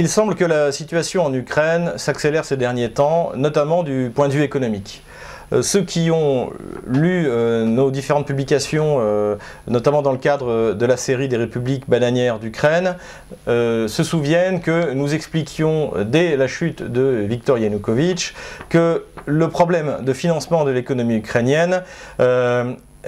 Il semble que la situation en Ukraine s'accélère ces derniers temps, notamment du point de vue économique. Euh, ceux qui ont lu euh, nos différentes publications, euh, notamment dans le cadre de la série des républiques bananières d'Ukraine, se souviennent que nous expliquions dès la chute de Viktor Yanukovych que le problème de financement de l'économie ukrainienne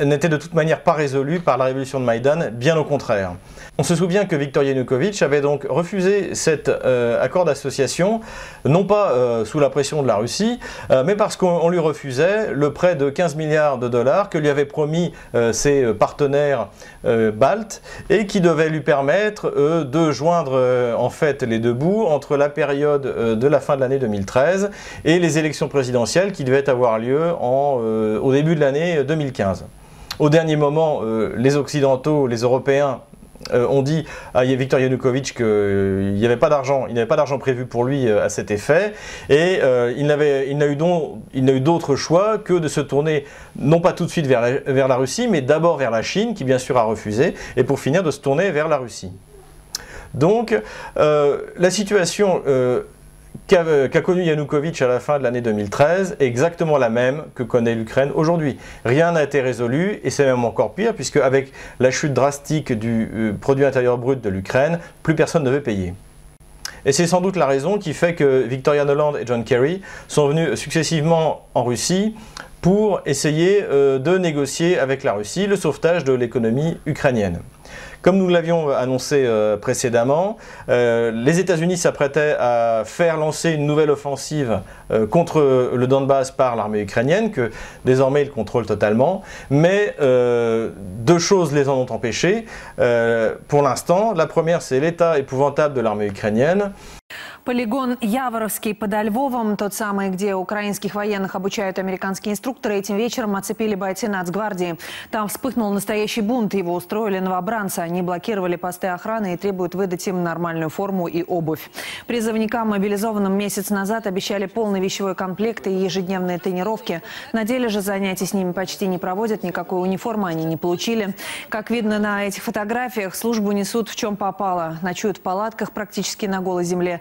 n'était de toute manière pas résolu par la révolution de Maïdan, bien au contraire. On se souvient que Viktor Yanukovych avait donc refusé cet euh, accord d'association, non pas euh, sous la pression de la Russie, euh, mais parce qu'on lui refusait le prêt de 15 milliards de dollars que lui avaient promis ses partenaires baltes et qui devait lui permettre de joindre en fait les deux bouts entre la période de la fin de l'année 2013 et les élections présidentielles qui devaient avoir lieu au début de l'année 2015. Au dernier moment, les Occidentaux, les Européens, euh, on dit à Viktor Yanukovych qu'il euh, n'y avait pas d'argent, il n'avait pas d'argent prévu pour lui euh, à cet effet, et il n'a eu d'autre choix que de se tourner non pas tout de suite vers la, Russie, mais d'abord vers la Chine, qui bien sûr a refusé, et pour finir de se tourner vers la Russie. Donc la situation qu'a connu Yanukovych à la fin de l'année 2013 est exactement la même que connaît l'Ukraine aujourd'hui. Rien n'a été résolu et c'est même encore pire puisque avec la chute drastique du euh, produit intérieur brut de l'Ukraine, plus personne ne veut payer. Et c'est sans doute la raison qui fait que Victoria Noland et John Kerry sont venus successivement en Russie pour essayer euh, de négocier avec la Russie le sauvetage de l'économie ukrainienne. Comme nous l'avions annoncé euh, précédemment, euh, les États-Unis s'apprêtaient à faire lancer une nouvelle offensive euh, contre le Donbass par l'armée ukrainienne, que désormais ils contrôlent totalement. Mais deux choses les en ont empêchés. pour l'instant, la première, c'est l'état épouvantable de l'armée ukrainienne. Полигон Яворовский под Львовом, тот самый, где украинских военных обучают американские инструкторы, этим вечером оцепили бойцы Нацгвардии. Там вспыхнул настоящий бунт, его устроили новобранцы. Они блокировали посты охраны и требуют выдать им нормальную форму и обувь. Призывникам, мобилизованным месяц назад, обещали полный вещевой комплект и ежедневные тренировки. На деле же занятий с ними почти не проводят, никакой униформы они не получили. Как видно на этих фотографиях, службу несут в чем попало. Ночуют в палатках практически на голой земле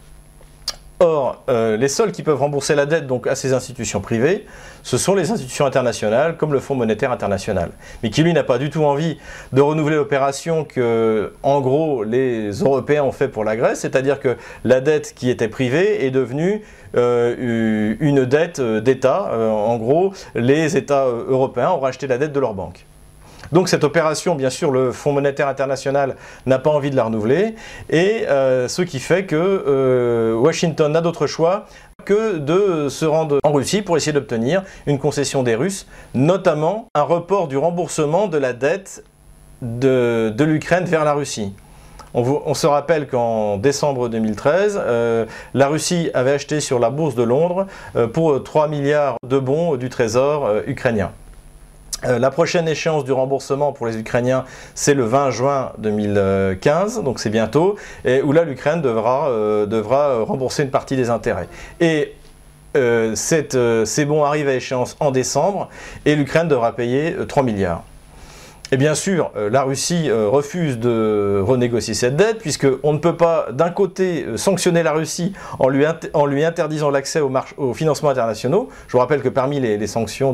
Or, euh, les seuls qui peuvent rembourser la dette donc à ces institutions privées, ce sont les institutions internationales comme le Fonds monétaire international, mais qui lui n'a pas du tout envie de renouveler l'opération que, en gros, les Européens ont fait pour la Grèce, c'est-à-dire que la dette qui était privée est devenue euh, une dette euh, d'État. en gros, les États européens ont racheté la dette de leurs banques. Donc cette opération, bien sûr, le Fonds monétaire international n'a pas envie de la renouveler, et euh, ce qui fait que euh, Washington n'a d'autre choix que de se rendre en Russie pour essayer d'obtenir une concession des Russes, notamment un report du remboursement de la dette de, l'Ukraine vers la Russie. On, se rappelle qu'en décembre 2013, euh, la Russie avait acheté sur la bourse de Londres pour 3 milliards de bons du trésor ukrainien. Euh, la prochaine échéance du remboursement pour les Ukrainiens, c'est le 20 juin 2015, donc c'est bientôt, où là l'Ukraine devra, euh, devra rembourser une partie des intérêts. Et euh, ces bons arrivent à échéance en décembre, et l'Ukraine devra payer 3 milliards. Et bien sûr, euh, la Russie euh, refuse de renégocier cette dette, puisqu'on ne peut pas, d'un côté, euh, sanctionner la Russie en lui, en lui interdisant l'accès aux, aux, financements internationaux. Je vous rappelle que parmi les, sanctions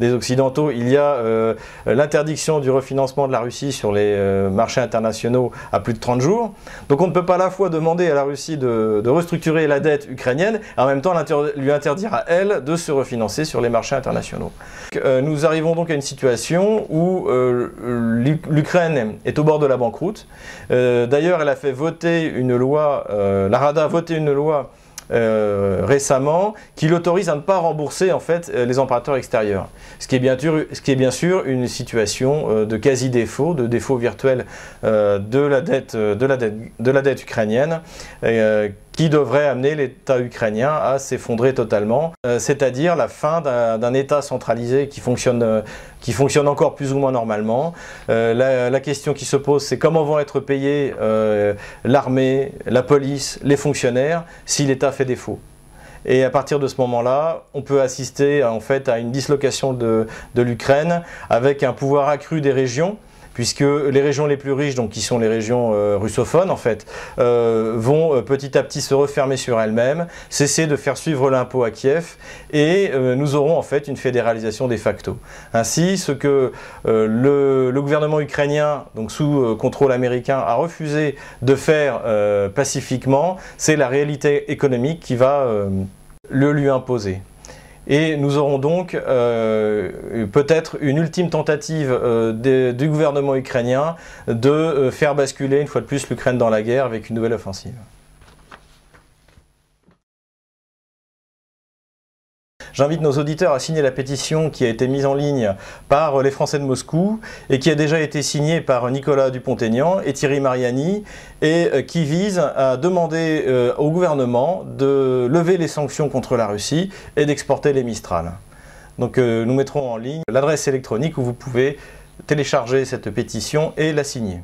des Occidentaux, il y a l'interdiction du refinancement de la Russie sur les marchés internationaux à plus de 30 jours. Donc on ne peut pas à la fois demander à la Russie de, de restructurer la dette ukrainienne, et en même temps lui interdire à elle de se refinancer sur les marchés internationaux. nous arrivons donc à une situation où l'Ukraine est au bord de la banqueroute. Euh, d'ailleurs, elle a fait voter une loi, euh, la Rada a voté une loi euh, récemment qui l'autorise à ne pas rembourser en fait les emprunteurs extérieurs. Ce qui est bien sûr, une situation de quasi défaut, de défaut virtuel de la dette ukrainienne qui devrait amener l'État ukrainien à s'effondrer totalement, euh, c'est-à-dire la fin d'un État centralisé qui fonctionne, euh, qui fonctionne encore plus ou moins normalement. Euh, la, question qui se pose, c'est comment vont être payés l'armée, la police, les fonctionnaires si l'État fait défaut. Et à partir de ce moment-là, on peut assister en fait à une dislocation de l'Ukraine avec un pouvoir accru des régions puisque les régions les plus riches, donc qui sont les régions euh, russophones en fait, euh, vont euh, petit à petit se refermer sur elles-mêmes, cesser de faire suivre l'impôt à Kiev, et nous aurons en fait une fédéralisation de facto. Ainsi, ce que le, le, gouvernement ukrainien, donc sous contrôle américain, a refusé de faire pacifiquement, c'est la réalité économique qui va le lui imposer. Et nous aurons donc euh, peut-être une ultime tentative euh, du gouvernement ukrainien de euh, faire basculer une fois de plus l'Ukraine dans la guerre avec une nouvelle offensive. J'invite nos auditeurs à signer la pétition qui a été mise en ligne par les Français de Moscou et qui a déjà été signée par Nicolas Dupont-Aignan et Thierry Mariani et euh, qui vise à demander euh, au gouvernement de lever les sanctions contre la Russie et d'exporter les Mistral. Donc euh, nous mettrons en ligne l'adresse électronique où vous pouvez télécharger cette pétition et la signer.